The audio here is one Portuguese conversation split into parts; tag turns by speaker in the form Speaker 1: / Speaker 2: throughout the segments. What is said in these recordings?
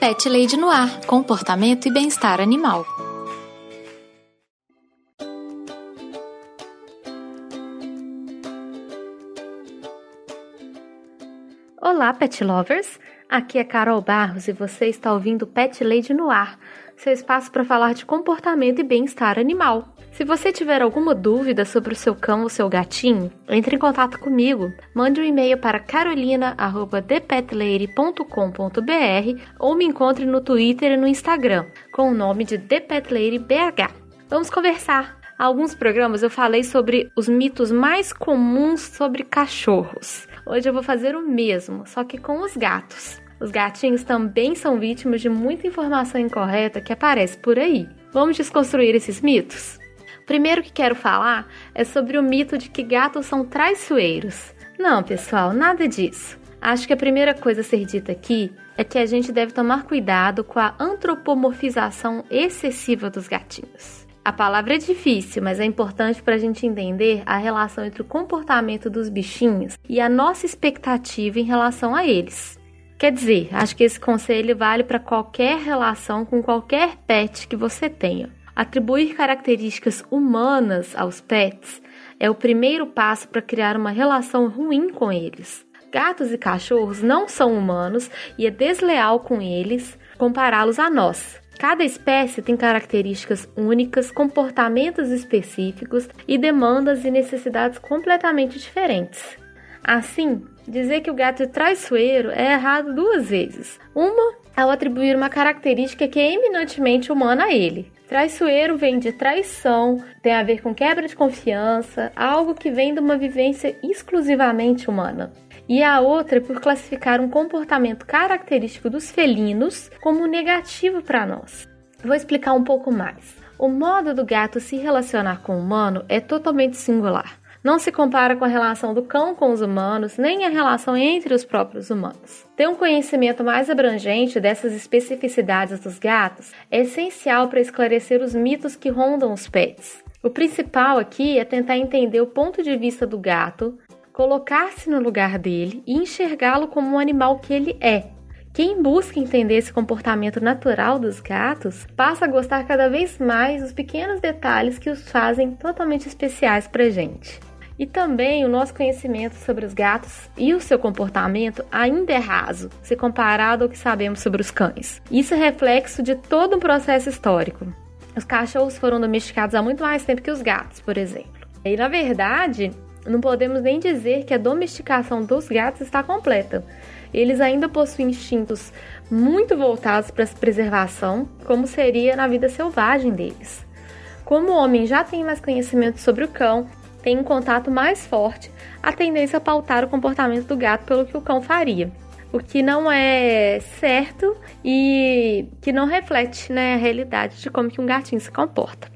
Speaker 1: Pet Lady no ar, comportamento e bem-estar animal.
Speaker 2: Olá, pet lovers! Aqui é Carol Barros e você está ouvindo Pet Lady no ar, seu espaço para falar de comportamento e bem-estar animal. Se você tiver alguma dúvida sobre o seu cão ou seu gatinho, entre em contato comigo. Mande um e-mail para carolina@thepetlady.com.br ou me encontre no Twitter e no Instagram com o nome de ThePetLadyBH. Vamos conversar. Há alguns programas eu falei sobre os mitos mais comuns sobre cachorros. Hoje eu vou fazer o mesmo, só que com os gatos. Os gatinhos também são vítimas de muita informação incorreta que aparece por aí. Vamos desconstruir esses mitos? Primeiro que quero falar é sobre o mito de que gatos são traiçoeiros. Não, pessoal, nada disso. Acho que a primeira coisa a ser dita aqui é que a gente deve tomar cuidado com a antropomorfização excessiva dos gatinhos. A palavra é difícil, mas é importante para a gente entender a relação entre o comportamento dos bichinhos e a nossa expectativa em relação a eles. Quer dizer, acho que esse conselho vale para qualquer relação com qualquer pet que você tenha. Atribuir características humanas aos pets é o primeiro passo para criar uma relação ruim com eles. Gatos e cachorros não são humanos e é desleal com eles compará-los a nós. Cada espécie tem características únicas, comportamentos específicos e demandas e necessidades completamente diferentes. Assim, dizer que o gato é traiçoeiro é errado duas vezes. Uma, ao atribuir uma característica que é eminentemente humana a ele. Traiçoeiro vem de traição, tem a ver com quebra de confiança, algo que vem de uma vivência exclusivamente humana. E a outra é por classificar um comportamento característico dos felinos como negativo para nós. Vou explicar um pouco mais. O modo do gato se relacionar com o humano é totalmente singular não se compara com a relação do cão com os humanos, nem a relação entre os próprios humanos. Ter um conhecimento mais abrangente dessas especificidades dos gatos é essencial para esclarecer os mitos que rondam os pets. O principal aqui é tentar entender o ponto de vista do gato, colocar-se no lugar dele e enxergá-lo como um animal que ele é, quem busca entender esse comportamento natural dos gatos passa a gostar cada vez mais dos pequenos detalhes que os fazem totalmente especiais para gente. E também o nosso conhecimento sobre os gatos e o seu comportamento ainda é raso, se comparado ao que sabemos sobre os cães. Isso é reflexo de todo um processo histórico. Os cachorros foram domesticados há muito mais tempo que os gatos, por exemplo. E na verdade, não podemos nem dizer que a domesticação dos gatos está completa. Eles ainda possuem instintos muito voltados para a preservação, como seria na vida selvagem deles. Como o homem já tem mais conhecimento sobre o cão, tem um contato mais forte, a tendência a pautar o comportamento do gato pelo que o cão faria. O que não é certo e que não reflete né, a realidade de como que um gatinho se comporta.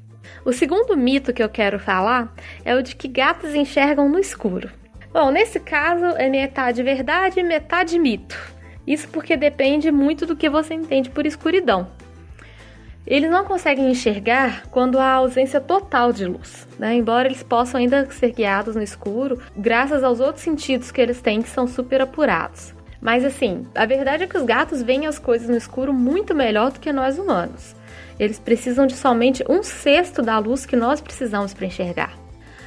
Speaker 2: O segundo mito que eu quero falar é o de que gatos enxergam no escuro. Bom, nesse caso é metade verdade e metade mito. Isso porque depende muito do que você entende por escuridão. Eles não conseguem enxergar quando há ausência total de luz, né? embora eles possam ainda ser guiados no escuro, graças aos outros sentidos que eles têm que são super apurados. Mas assim, a verdade é que os gatos veem as coisas no escuro muito melhor do que nós humanos. Eles precisam de somente um sexto da luz que nós precisamos para enxergar.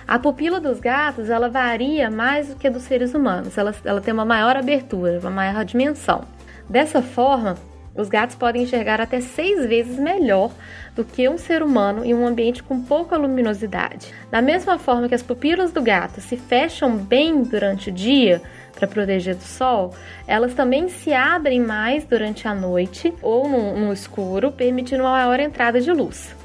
Speaker 2: A pupila dos gatos ela varia mais do que a dos seres humanos. Ela, ela tem uma maior abertura, uma maior dimensão. Dessa forma, os gatos podem enxergar até seis vezes melhor do que um ser humano em um ambiente com pouca luminosidade. Da mesma forma que as pupilas do gato se fecham bem durante o dia para proteger do sol, elas também se abrem mais durante a noite ou no, no escuro, permitindo uma maior entrada de luz.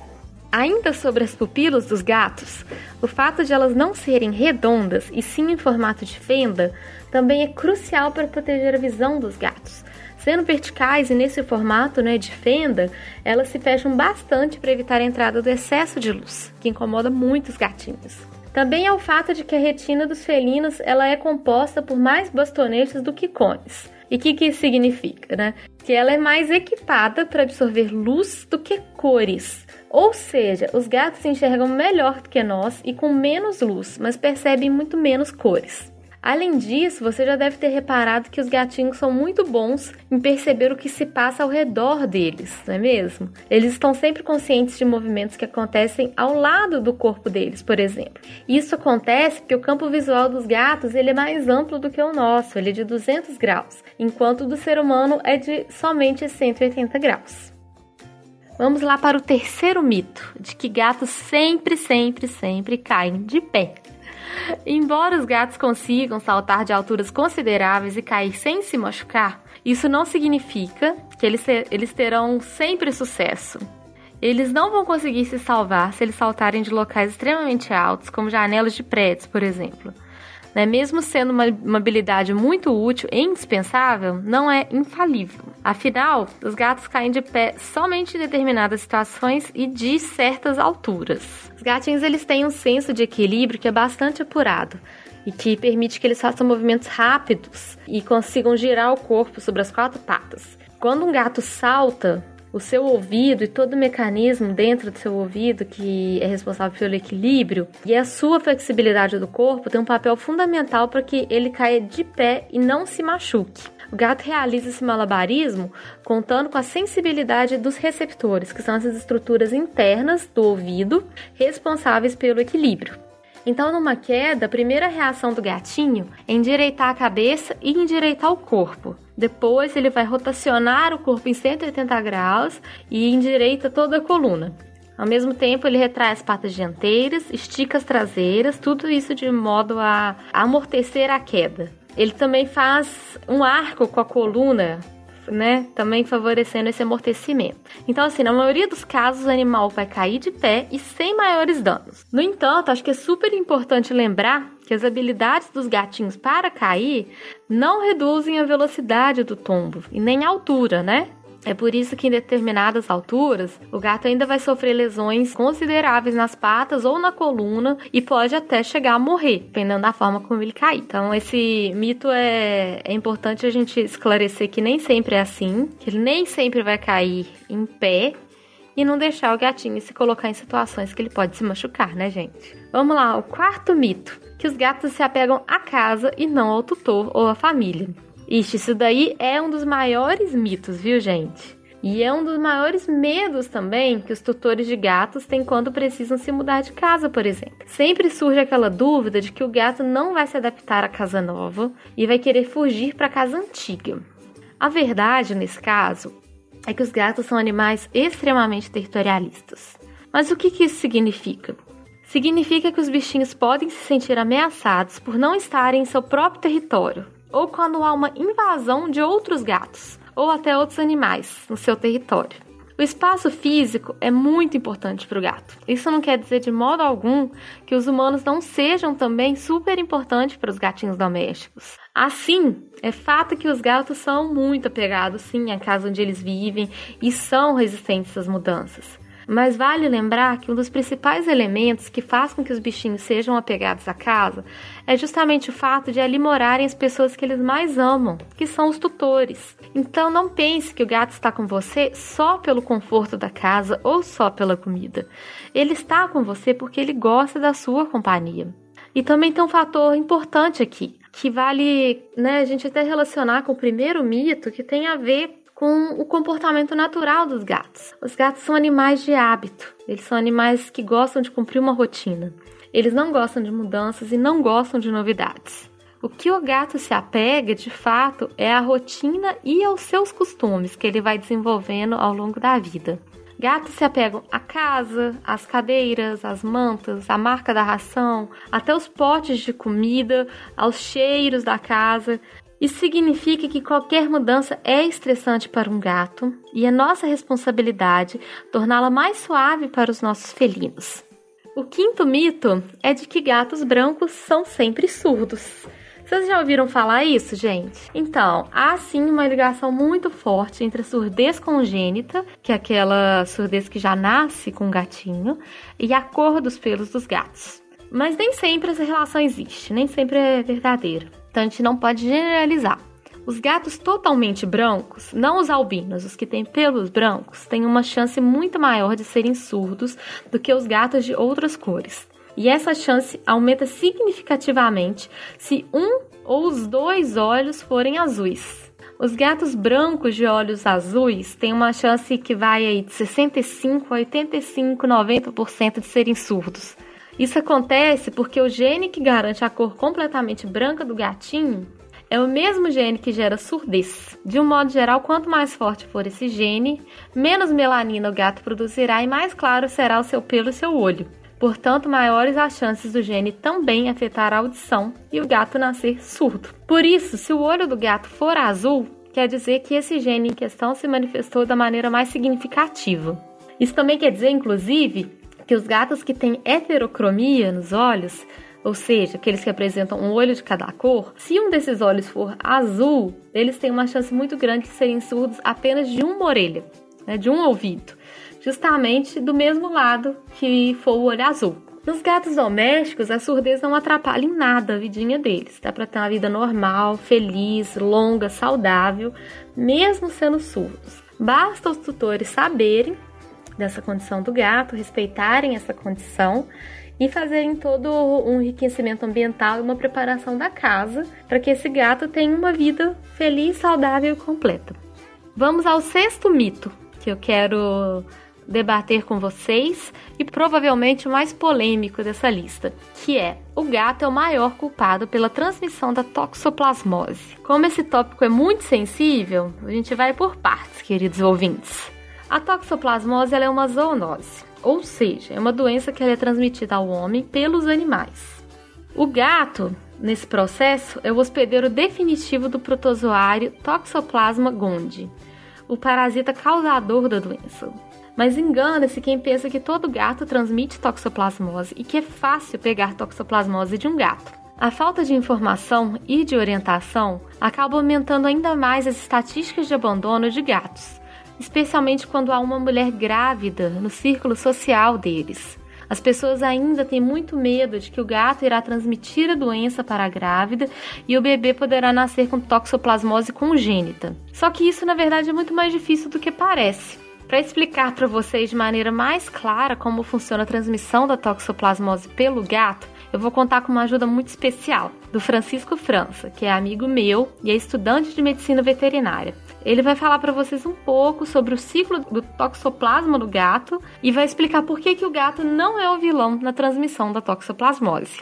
Speaker 2: Ainda sobre as pupilas dos gatos, o fato de elas não serem redondas e sim em formato de fenda também é crucial para proteger a visão dos gatos Sendo verticais e nesse formato né, de fenda, elas se fecham bastante para evitar a entrada do excesso de luz, que incomoda muito os gatinhos. Também é o fato de que a retina dos felinos ela é composta por mais bastonetes do que cones. E o que, que isso significa? Né? Que ela é mais equipada para absorver luz do que cores. Ou seja, os gatos enxergam melhor do que nós e com menos luz, mas percebem muito menos cores. Além disso, você já deve ter reparado que os gatinhos são muito bons em perceber o que se passa ao redor deles, não é mesmo? Eles estão sempre conscientes de movimentos que acontecem ao lado do corpo deles, por exemplo. Isso acontece porque o campo visual dos gatos ele é mais amplo do que o nosso, ele é de 200 graus, enquanto o do ser humano é de somente 180 graus. Vamos lá para o terceiro mito, de que gatos sempre, sempre, sempre caem de pé. Embora os gatos consigam saltar de alturas consideráveis e cair sem se machucar, isso não significa que eles, eles terão sempre sucesso. Eles não vão conseguir se salvar se eles saltarem de locais extremamente altos, como janelas de prédios, por exemplo né, mesmo sendo uma, uma habilidade muito útil e indispensável, não é infalível. Afinal, os gatos caem de pé somente em determinadas situações e de certas alturas. Os gatinhos eles têm um senso de equilíbrio que é bastante apurado e que permite que eles façam movimentos rápidos e consigam girar o corpo sobre as quatro patas. Quando um gato salta, o seu ouvido e todo o mecanismo dentro do seu ouvido que é responsável pelo equilíbrio e a sua flexibilidade do corpo tem um papel fundamental para que ele caia de pé e não se machuque. O gato realiza esse malabarismo contando com a sensibilidade dos receptores, que são essas estruturas internas do ouvido responsáveis pelo equilíbrio. Então, numa queda, a primeira reação do gatinho é endireitar a cabeça e endireitar o corpo. Depois, ele vai rotacionar o corpo em 180 graus e endireita toda a coluna. Ao mesmo tempo, ele retrai as patas dianteiras, estica as traseiras, tudo isso de modo a amortecer a queda. Ele também faz um arco com a coluna né, também favorecendo esse amortecimento. Então, assim, na maioria dos casos, o animal vai cair de pé e sem maiores danos. No entanto, acho que é super importante lembrar que as habilidades dos gatinhos para cair não reduzem a velocidade do tombo e nem a altura, né? É por isso que em determinadas alturas o gato ainda vai sofrer lesões consideráveis nas patas ou na coluna e pode até chegar a morrer, dependendo da forma como ele cair. Então, esse mito é, é importante a gente esclarecer que nem sempre é assim, que ele nem sempre vai cair em pé e não deixar o gatinho se colocar em situações que ele pode se machucar, né, gente? Vamos lá, o quarto mito: que os gatos se apegam à casa e não ao tutor ou à família. Ixi, isso daí é um dos maiores mitos, viu, gente? E é um dos maiores medos também que os tutores de gatos têm quando precisam se mudar de casa, por exemplo. Sempre surge aquela dúvida de que o gato não vai se adaptar à casa nova e vai querer fugir para a casa antiga. A verdade, nesse caso, é que os gatos são animais extremamente territorialistas. Mas o que, que isso significa? Significa que os bichinhos podem se sentir ameaçados por não estarem em seu próprio território ou quando há uma invasão de outros gatos ou até outros animais no seu território. O espaço físico é muito importante para o gato. Isso não quer dizer de modo algum que os humanos não sejam também super importantes para os gatinhos domésticos. Assim, é fato que os gatos são muito apegados sim à casa onde eles vivem e são resistentes às mudanças. Mas vale lembrar que um dos principais elementos que faz com que os bichinhos sejam apegados à casa é justamente o fato de ali morarem as pessoas que eles mais amam, que são os tutores. Então não pense que o gato está com você só pelo conforto da casa ou só pela comida. Ele está com você porque ele gosta da sua companhia. E também tem um fator importante aqui, que vale né, a gente até relacionar com o primeiro mito, que tem a ver com o comportamento natural dos gatos. Os gatos são animais de hábito, eles são animais que gostam de cumprir uma rotina. Eles não gostam de mudanças e não gostam de novidades. O que o gato se apega, de fato, é a rotina e aos seus costumes que ele vai desenvolvendo ao longo da vida. Gatos se apegam à casa, às cadeiras, às mantas, à marca da ração, até os potes de comida, aos cheiros da casa. Isso significa que qualquer mudança é estressante para um gato e é nossa responsabilidade torná-la mais suave para os nossos felinos. O quinto mito é de que gatos brancos são sempre surdos. Vocês já ouviram falar isso, gente? Então, há sim uma ligação muito forte entre a surdez congênita, que é aquela surdez que já nasce com o gatinho, e a cor dos pelos dos gatos. Mas nem sempre essa relação existe, nem sempre é verdadeira. Então a gente não pode generalizar. Os gatos totalmente brancos, não os albinos, os que têm pelos brancos, têm uma chance muito maior de serem surdos do que os gatos de outras cores. E essa chance aumenta significativamente se um ou os dois olhos forem azuis. Os gatos brancos de olhos azuis têm uma chance que vai aí de 65 a 85, 90% de serem surdos. Isso acontece porque o gene que garante a cor completamente branca do gatinho é o mesmo gene que gera surdez. De um modo geral, quanto mais forte for esse gene, menos melanina o gato produzirá e mais claro será o seu pelo e seu olho. Portanto, maiores as chances do gene também afetar a audição e o gato nascer surdo. Por isso, se o olho do gato for azul, quer dizer que esse gene em questão se manifestou da maneira mais significativa. Isso também quer dizer, inclusive, que os gatos que têm heterocromia nos olhos, ou seja, aqueles que apresentam um olho de cada cor, se um desses olhos for azul, eles têm uma chance muito grande de serem surdos apenas de uma orelha, né, de um ouvido justamente do mesmo lado que for o olho azul. Nos gatos domésticos, a surdez não atrapalha em nada a vidinha deles. Dá para ter uma vida normal, feliz, longa, saudável, mesmo sendo surdos. Basta os tutores saberem dessa condição do gato, respeitarem essa condição e fazerem todo um enriquecimento ambiental e uma preparação da casa para que esse gato tenha uma vida feliz, saudável e completa. Vamos ao sexto mito que eu quero debater com vocês e provavelmente o mais polêmico dessa lista, que é o gato é o maior culpado pela transmissão da toxoplasmose. Como esse tópico é muito sensível, a gente vai por partes, queridos ouvintes. A toxoplasmose é uma zoonose, ou seja, é uma doença que é transmitida ao homem pelos animais. O gato, nesse processo, é o hospedeiro definitivo do protozoário Toxoplasma gondii, o parasita causador da doença. Mas engana-se quem pensa que todo gato transmite toxoplasmose e que é fácil pegar toxoplasmose de um gato. A falta de informação e de orientação acaba aumentando ainda mais as estatísticas de abandono de gatos, especialmente quando há uma mulher grávida no círculo social deles. As pessoas ainda têm muito medo de que o gato irá transmitir a doença para a grávida e o bebê poderá nascer com toxoplasmose congênita. Só que isso, na verdade, é muito mais difícil do que parece. Para explicar para vocês de maneira mais clara como funciona a transmissão da toxoplasmose pelo gato, eu vou contar com uma ajuda muito especial do Francisco França, que é amigo meu e é estudante de medicina veterinária. Ele vai falar para vocês um pouco sobre o ciclo do toxoplasma do gato e vai explicar por que, que o gato não é o vilão na transmissão da toxoplasmose.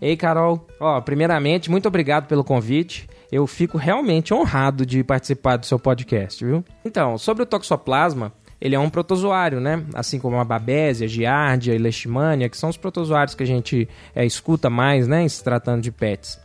Speaker 3: Ei, Carol. Ó, primeiramente, muito obrigado pelo convite eu fico realmente honrado de participar do seu podcast, viu? Então, sobre o toxoplasma, ele é um protozoário, né? Assim como a babésia, a giardia e leishmania, que são os protozoários que a gente é, escuta mais, né, se tratando de pets.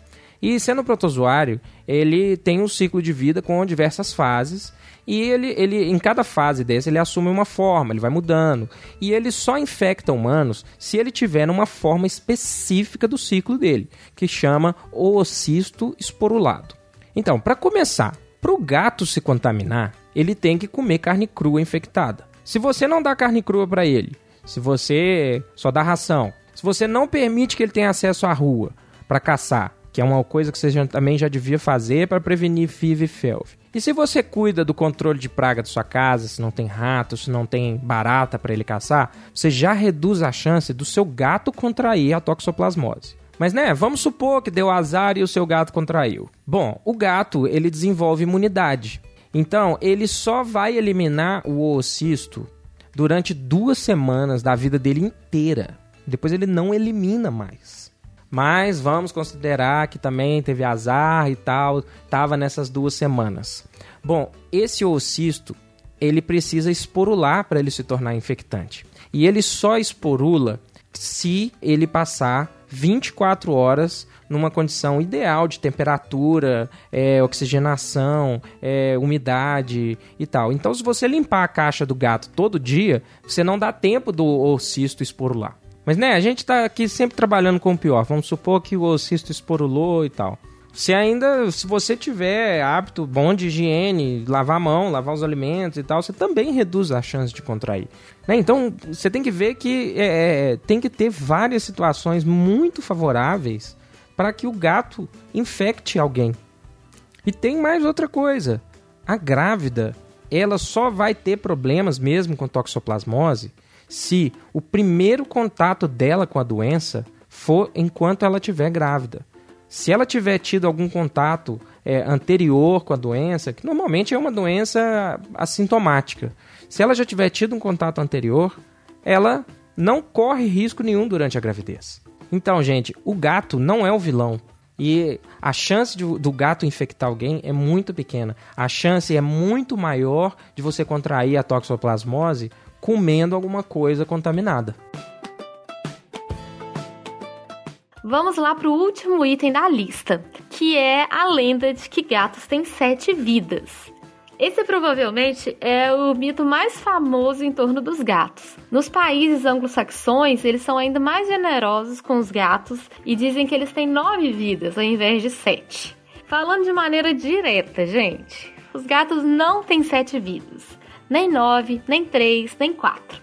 Speaker 3: E sendo protozoário, ele tem um ciclo de vida com diversas fases e ele, ele, em cada fase desse, ele assume uma forma, ele vai mudando. E ele só infecta humanos se ele tiver uma forma específica do ciclo dele, que chama oocisto esporulado. Então, para começar, para o gato se contaminar, ele tem que comer carne crua infectada. Se você não dá carne crua para ele, se você só dá ração, se você não permite que ele tenha acesso à rua para caçar, que é uma coisa que você já, também já devia fazer para prevenir FIV e FeLV. E se você cuida do controle de praga da sua casa, se não tem rato, se não tem barata para ele caçar, você já reduz a chance do seu gato contrair a toxoplasmose. Mas né, vamos supor que deu azar e o seu gato contraiu. Bom, o gato, ele desenvolve imunidade. Então, ele só vai eliminar o oocisto durante duas semanas da vida dele inteira. Depois ele não elimina mais. Mas vamos considerar que também teve azar e tal, tava nessas duas semanas. Bom, esse oocisto, ele precisa esporular para ele se tornar infectante. E ele só esporula se ele passar 24 horas numa condição ideal de temperatura, é, oxigenação, é, umidade e tal. Então, se você limpar a caixa do gato todo dia, você não dá tempo do oocisto esporular. Mas, né, a gente tá aqui sempre trabalhando com o pior. Vamos supor que o oocisto esporulou e tal. Se ainda, se você tiver hábito bom de higiene, lavar a mão, lavar os alimentos e tal, você também reduz a chance de contrair. Né? Então, você tem que ver que é, é tem que ter várias situações muito favoráveis para que o gato infecte alguém. E tem mais outra coisa. A grávida, ela só vai ter problemas mesmo com toxoplasmose se o primeiro contato dela com a doença for enquanto ela estiver grávida. Se ela tiver tido algum contato é, anterior com a doença, que normalmente é uma doença assintomática, se ela já tiver tido um contato anterior, ela não corre risco nenhum durante a gravidez. Então, gente, o gato não é o vilão. E a chance de, do gato infectar alguém é muito pequena. A chance é muito maior de você contrair a toxoplasmose comendo alguma coisa contaminada.
Speaker 2: Vamos lá para o último item da lista, que é a lenda de que gatos têm sete vidas. Esse provavelmente é o mito mais famoso em torno dos gatos. Nos países anglo-saxões, eles são ainda mais generosos com os gatos e dizem que eles têm nove vidas ao invés de sete. Falando de maneira direta, gente, os gatos não têm sete vidas, nem nove, nem três, nem quatro.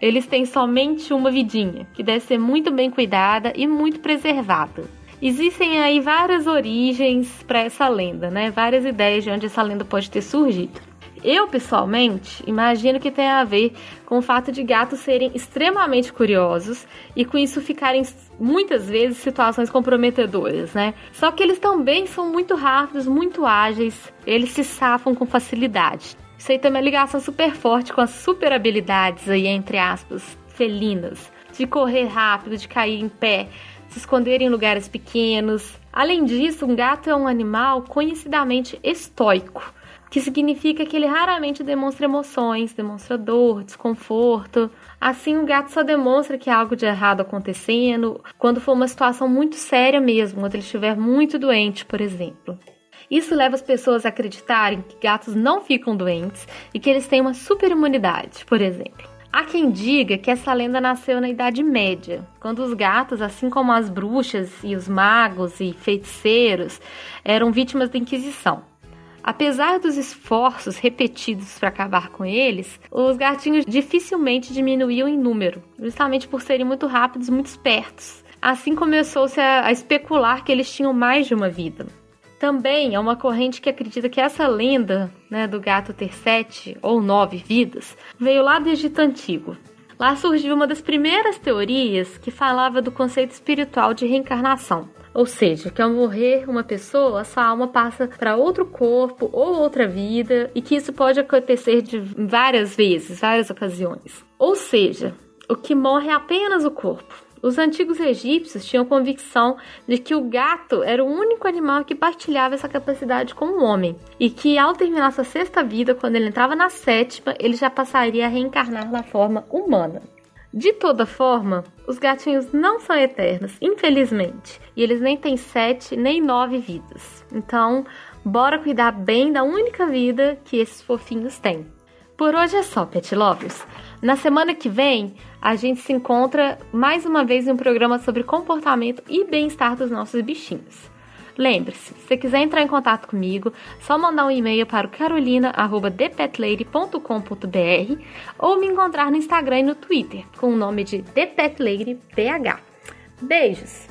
Speaker 2: Eles têm somente uma vidinha, que deve ser muito bem cuidada e muito preservada. Existem aí várias origens para essa lenda, né? Várias ideias de onde essa lenda pode ter surgido. Eu, pessoalmente, imagino que tem a ver com o fato de gatos serem extremamente curiosos e com isso ficarem muitas vezes situações comprometedoras, né? Só que eles também são muito rápidos, muito ágeis, eles se safam com facilidade. Isso aí tem uma ligação super forte com as super habilidades aí, entre aspas, felinas, de correr rápido, de cair em pé, se esconder em lugares pequenos. Além disso, um gato é um animal conhecidamente estoico, que significa que ele raramente demonstra emoções, demonstra dor, desconforto. Assim, o gato só demonstra que há algo de errado acontecendo quando for uma situação muito séria mesmo, quando ele estiver muito doente, por exemplo. Isso leva as pessoas a acreditarem que gatos não ficam doentes e que eles têm uma super imunidade, por exemplo. Há quem diga que essa lenda nasceu na Idade Média, quando os gatos, assim como as bruxas e os magos e feiticeiros, eram vítimas da Inquisição. Apesar dos esforços repetidos para acabar com eles, os gatinhos dificilmente diminuíam em número, justamente por serem muito rápidos e muito espertos. Assim começou-se a especular que eles tinham mais de uma vida. Também é uma corrente que acredita que essa lenda né, do gato ter sete ou nove vidas veio lá do Egito Antigo. Lá surgiu uma das primeiras teorias que falava do conceito espiritual de reencarnação. Ou seja, que ao morrer uma pessoa, sua alma passa para outro corpo ou outra vida e que isso pode acontecer de várias vezes, várias ocasiões. Ou seja, o que morre é apenas o corpo os antigos egípcios tinham convicção de que o gato era o único animal que partilhava essa capacidade com o homem e que ao terminar sua sexta vida, quando ele entrava na sétima, ele já passaria a reencarnar na forma humana. De toda forma, os gatinhos não são eternos, infelizmente, e eles nem têm sete nem nove vidas. Então, bora cuidar bem da única vida que esses fofinhos têm. Por hoje é só, Pet Lovers. Na semana que vem, a gente se encontra mais uma vez em um programa sobre comportamento e bem-estar dos nossos bichinhos. Lembre-se, se você quiser entrar em contato comigo, só mandar um e-mail para o carolina@thepetlady.com.br ou me encontrar no Instagram e no Twitter com o nome de ThePetLadyBH. Beijos!